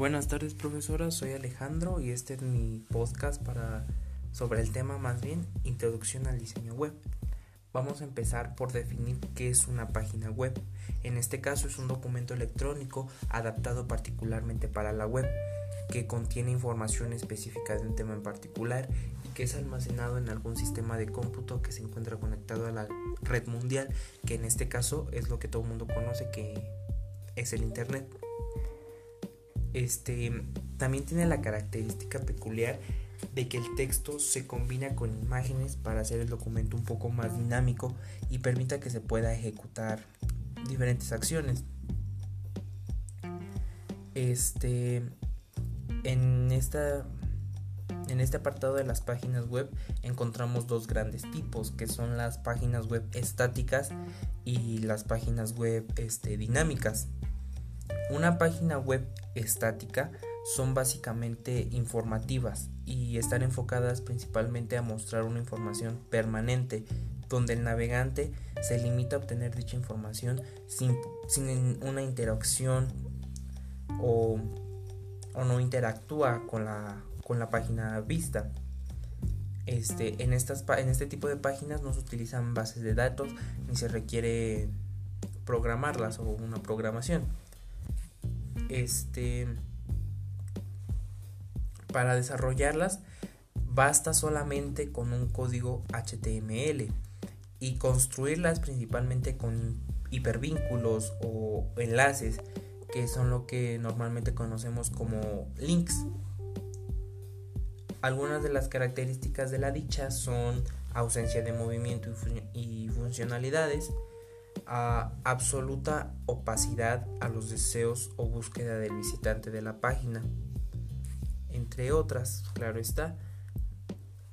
Buenas tardes profesora, soy Alejandro y este es mi podcast para sobre el tema más bien introducción al diseño web. Vamos a empezar por definir qué es una página web. En este caso es un documento electrónico adaptado particularmente para la web que contiene información específica de un tema en particular y que es almacenado en algún sistema de cómputo que se encuentra conectado a la red mundial, que en este caso es lo que todo el mundo conoce que es el internet. Este también tiene la característica peculiar de que el texto se combina con imágenes para hacer el documento un poco más dinámico y permita que se pueda ejecutar diferentes acciones. Este en esta en este apartado de las páginas web encontramos dos grandes tipos que son las páginas web estáticas y las páginas web este, dinámicas. Una página web estática son básicamente informativas y están enfocadas principalmente a mostrar una información permanente donde el navegante se limita a obtener dicha información sin, una interacción o, o, no interactúa con la, con la página vista. Este, en, estas, en este tipo de páginas no se utilizan bases de datos ni se requiere programarlas o una programación. Este, para desarrollarlas basta solamente con un código HTML y construirlas principalmente con hipervínculos o enlaces que son lo que normalmente conocemos como links. Algunas de las características de la dicha son ausencia de movimiento y, funcionalidades, a absoluta opacidad a los deseos o búsqueda del visitante de la página, entre otras, claro está.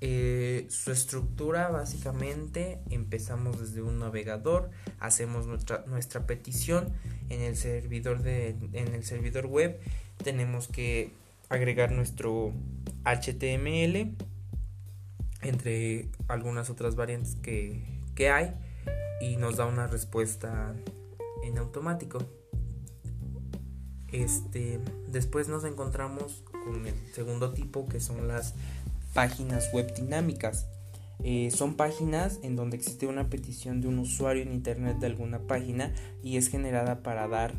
Eh, su estructura básicamente empezamos desde un navegador, hacemos nuestra, nuestra petición en el servidor de, en el servidor web, tenemos que agregar nuestro HTML entre algunas otras variantes que, que hay y nos da una respuesta en automático. Este, después nos encontramos con el segundo tipo que son las páginas web dinámicas. Eh, son páginas en donde existe una petición de un usuario en internet de alguna página y es generada para dar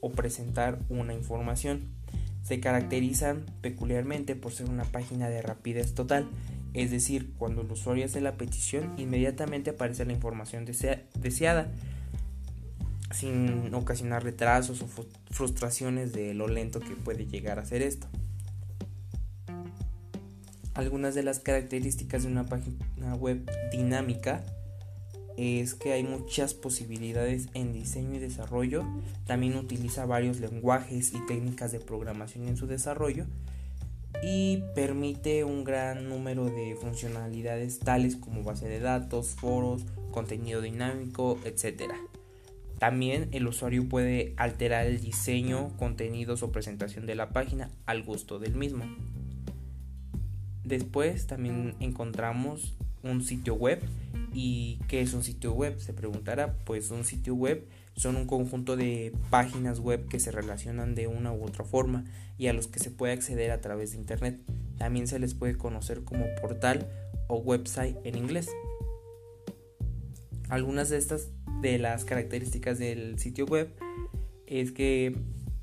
o presentar una información. Se caracterizan peculiarmente por ser una página de rapidez total, es decir, cuando el usuario hace la petición, inmediatamente aparece la información deseada, sin ocasionar retrasos o frustraciones de lo lento que puede llegar a ser esto. Algunas de las características de una página web dinámica es que hay muchas posibilidades en diseño y desarrollo. También utiliza varios lenguajes y técnicas de programación en su desarrollo y permite un gran número de funcionalidades tales como base de datos, foros, contenido dinámico, etc. También el usuario puede alterar el diseño, contenidos o presentación de la página al gusto del mismo. Después también encontramos un sitio web. ¿Y qué es un sitio web? Se preguntará. Pues un sitio web son un conjunto de páginas web que se relacionan de una u otra forma y a los que se puede acceder a través de Internet. También se les puede conocer como portal o website en inglés. Algunas de estas de las características del sitio web es que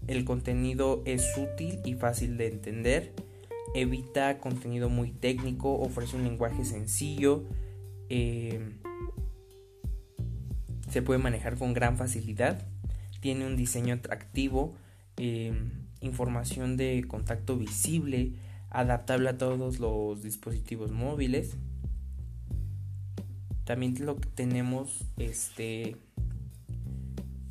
el contenido es útil y fácil de entender, evita contenido muy técnico, ofrece un lenguaje sencillo, eh, se puede manejar con gran facilidad, tiene un diseño atractivo, eh, información de contacto visible, adaptable a todos los dispositivos móviles. También lo que tenemos este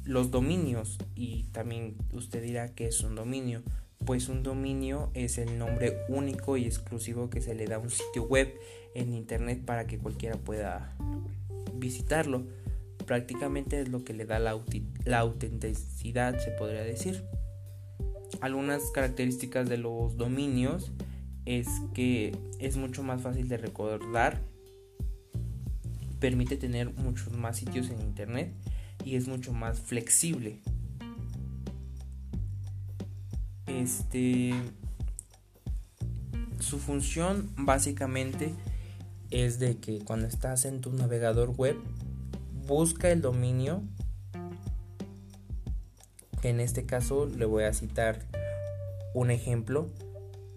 los dominios y también usted dirá que es un dominio. Pues un dominio es el nombre único y exclusivo que se le da a un sitio web en internet para que cualquiera pueda visitarlo prácticamente es lo que le da la, autenticidad, se podría decir. Algunas características de los dominios es que es mucho más fácil de recordar, permite tener muchos más sitios en internet y es mucho más flexible. Este su función básicamente es de que cuando estás en tu navegador web busca el dominio que en este caso le voy a citar un ejemplo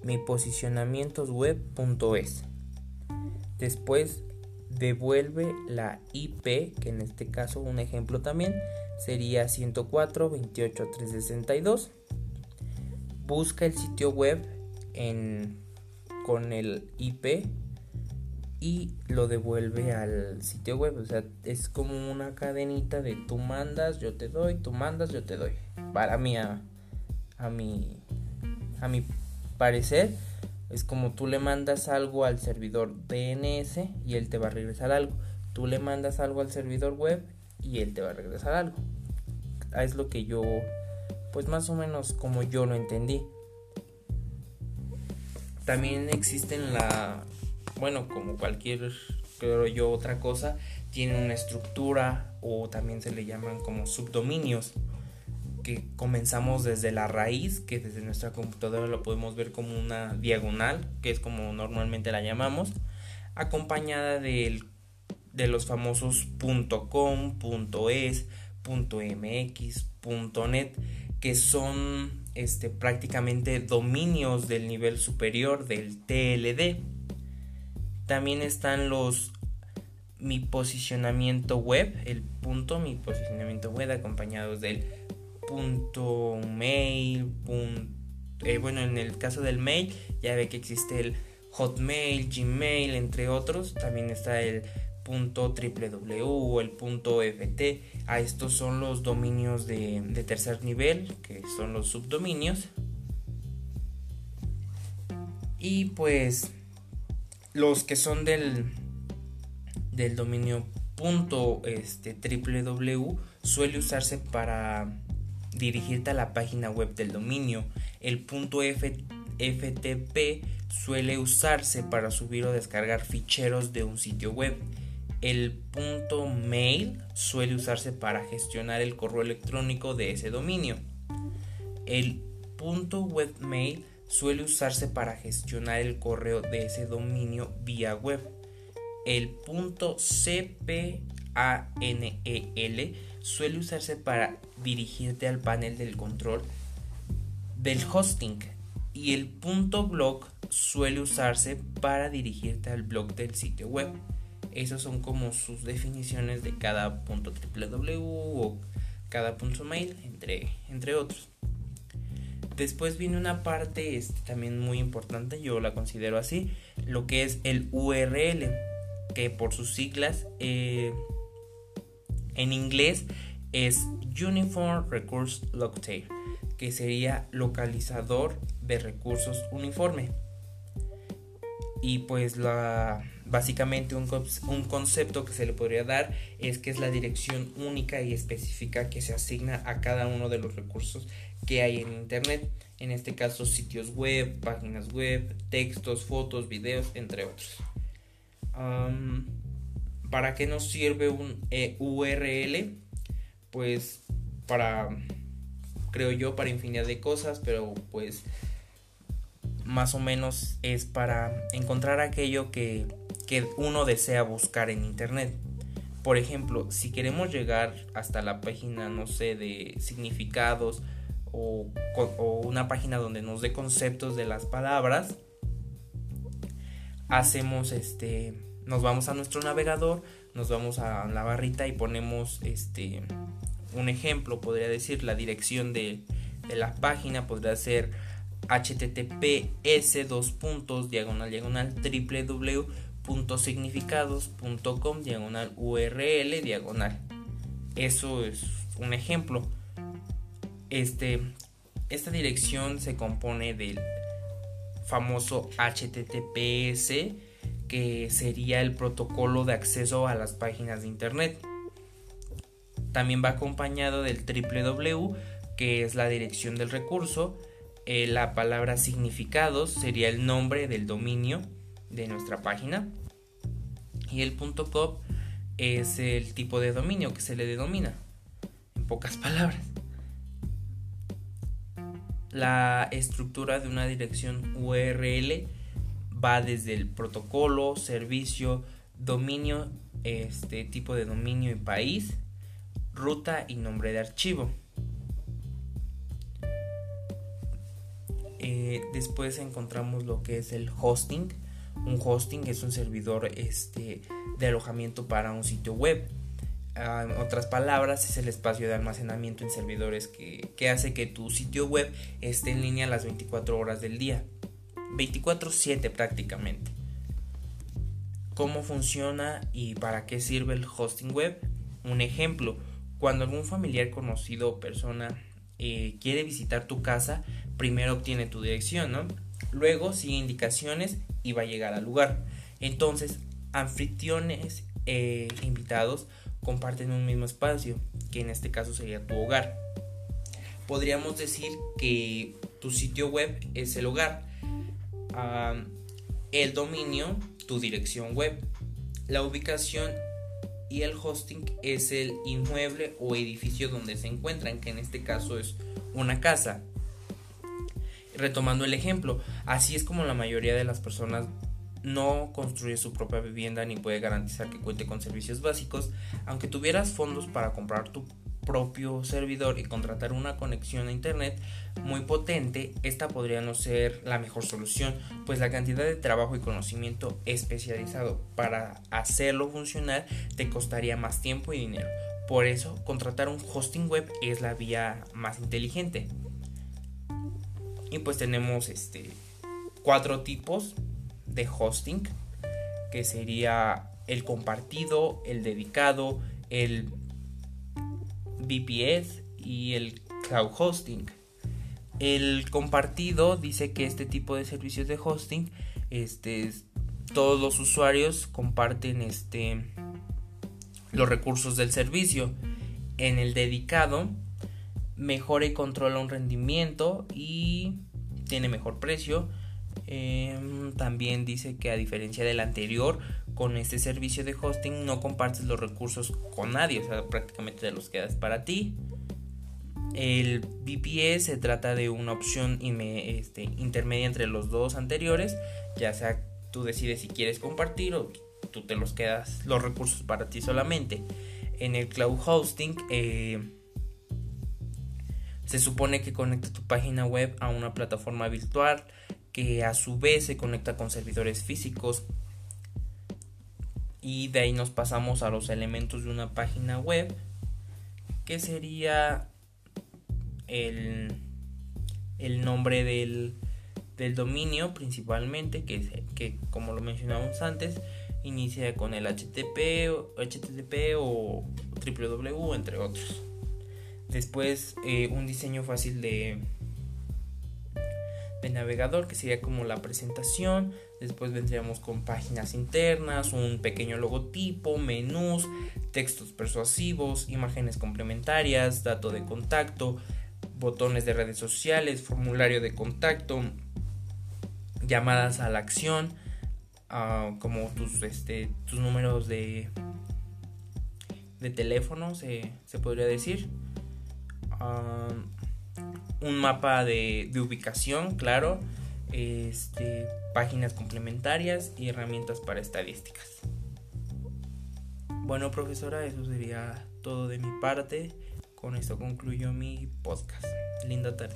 mi posicionamientosweb.es después devuelve la IP que en este caso un ejemplo también sería 104 28 362 busca el sitio web en, con el IP y lo devuelve al sitio web. O sea, es como una cadenita de tú mandas, yo te doy, tú mandas, yo te doy. Para mí, a, a mi, a mi parecer, es como tú le mandas algo al servidor DNS y él te va a regresar algo. Tú le mandas algo al servidor web y él te va a regresar algo. Es lo que yo, pues más o menos como yo lo entendí. También existen la, bueno, como cualquier, creo yo, otra cosa, tiene una estructura o también se le llaman como subdominios que comenzamos desde la raíz, que desde nuestra computadora lo podemos ver como una diagonal, que es como normalmente la llamamos, acompañada de los famosos .com, .es, .mx, .net, que son este, prácticamente dominios del nivel superior del TLD. También están los mi posicionamiento web, el punto mi posicionamiento web acompañados del punto mail, eh, bueno, en el caso del mail ya ve que existe el Hotmail, Gmail, entre otros. También está el punto www o el punto ft. A estos son los dominios de, de tercer nivel, que son los subdominios. Y pues los que son del, del dominio punto este, www suele usarse para dirigirte a la página web del dominio. El punto FTP suele usarse para subir o descargar ficheros de un sitio web. El punto mail suele usarse para gestionar el correo electrónico de ese dominio. El punto webmail suele usarse para gestionar el correo de ese dominio vía web. El punto CPANEL suele usarse para dirigirte al panel del control del hosting y el punto blog suele usarse para dirigirte al blog del sitio web. Esas son como sus definiciones de cada punto www o cada punto mail, entre, entre otros. Después viene una parte este, también muy importante, yo la considero así, lo que es el URL, que por sus siglas eh, en inglés es Uniform Resource Locator, que sería localizador de recursos uniforme. Y pues la básicamente un, un, concepto que se le podría dar es que es la dirección única y específica que se asigna a cada uno de los recursos que hay en internet. En este caso sitios web, páginas web, textos, fotos, videos, entre otros. ¿Para qué nos sirve un e URL? Pues para, creo yo, para infinidad de cosas, pero pues más o menos es para encontrar aquello que, uno desea buscar en internet. Por ejemplo, si queremos llegar hasta la página, no sé, de significados o, o, una página donde nos dé conceptos de las palabras, hacemos este, nos vamos a nuestro navegador, nos vamos a la barrita y ponemos este, un ejemplo, podría decir la dirección de, de la página, podría ser https dos puntos diagonal diagonal www.significados.com diagonal url diagonal. Eso es un ejemplo. Este esta dirección se compone del famoso https que sería el protocolo de acceso a las páginas de internet. También va acompañado del www que es la dirección del recurso eh, la palabra significados sería el nombre del dominio de nuestra página y el punto .com es el tipo de dominio que se le denomina en pocas palabras la estructura de una dirección URL va desde el protocolo, servicio, dominio, este tipo de dominio y país, ruta y nombre de archivo. Eh, después encontramos lo que es el hosting. Un hosting es un servidor este, de alojamiento para un sitio web. Ah, en otras palabras, es el espacio de almacenamiento en servidores que, que hace que tu sitio web esté en línea las 24 horas del día. 24/7 prácticamente. ¿Cómo funciona y para qué sirve el hosting web? Un ejemplo, cuando algún familiar conocido o persona eh, quiere visitar tu casa, primero obtiene tu dirección. Luego sigue indicaciones y va a llegar al lugar. Entonces, anfitriones e invitados comparten un mismo espacio, que en este caso sería tu hogar. Podríamos decir que tu sitio web es el hogar, el dominio, tu dirección web, la ubicación y el hosting es el inmueble o edificio donde se encuentran, que en este caso es una casa. Retomando el ejemplo, así es como la mayoría de las personas no construye su propia vivienda ni puede garantizar que cuente con servicios básicos, aunque tuvieras fondos para comprar tu propio servidor y contratar una conexión a internet muy potente, esta podría no ser la mejor solución, pues la cantidad de trabajo y conocimiento especializado para hacerlo funcionar te costaría más tiempo y dinero. Por eso, contratar un hosting web es la vía más inteligente. Y pues tenemos este cuatro tipos de hosting, que sería el compartido, el dedicado, el VPS y el cloud hosting. El compartido dice que este tipo de servicios de hosting, este, todos los usuarios comparten este, los recursos del servicio. En el dedicado, mejora y controla un rendimiento y tiene mejor precio. Em, también dice que a diferencia del anterior, con este servicio de hosting no compartes los recursos con nadie, o sea, prácticamente te los quedas para ti. El VPS se trata de una opción este, intermedia entre los dos anteriores, ya sea tú decides si quieres compartir o tú te los quedas los recursos para ti solamente. En el cloud hosting eh, se supone que conecta tu página web a una plataforma virtual que a su vez se conecta con servidores físicos. Y de ahí nos pasamos a los elementos de una página web que sería el, el nombre del, del, dominio principalmente que, que como lo mencionamos antes inicia con el HTTP, HTTP o www entre otros después eh, un diseño fácil de de navegador que sería como la presentación. Después vendríamos con páginas internas un pequeño logotipo menús textos persuasivos imágenes complementarias dato de contacto botones de redes sociales formulario de contacto llamadas a la acción ah, como tus este tus números de de teléfono se, podría decir ah, un mapa de, ubicación, claro, este, páginas complementarias y herramientas para estadísticas. Bueno, profesora, eso sería todo de mi parte. Con esto concluyo mi podcast. Linda tarde.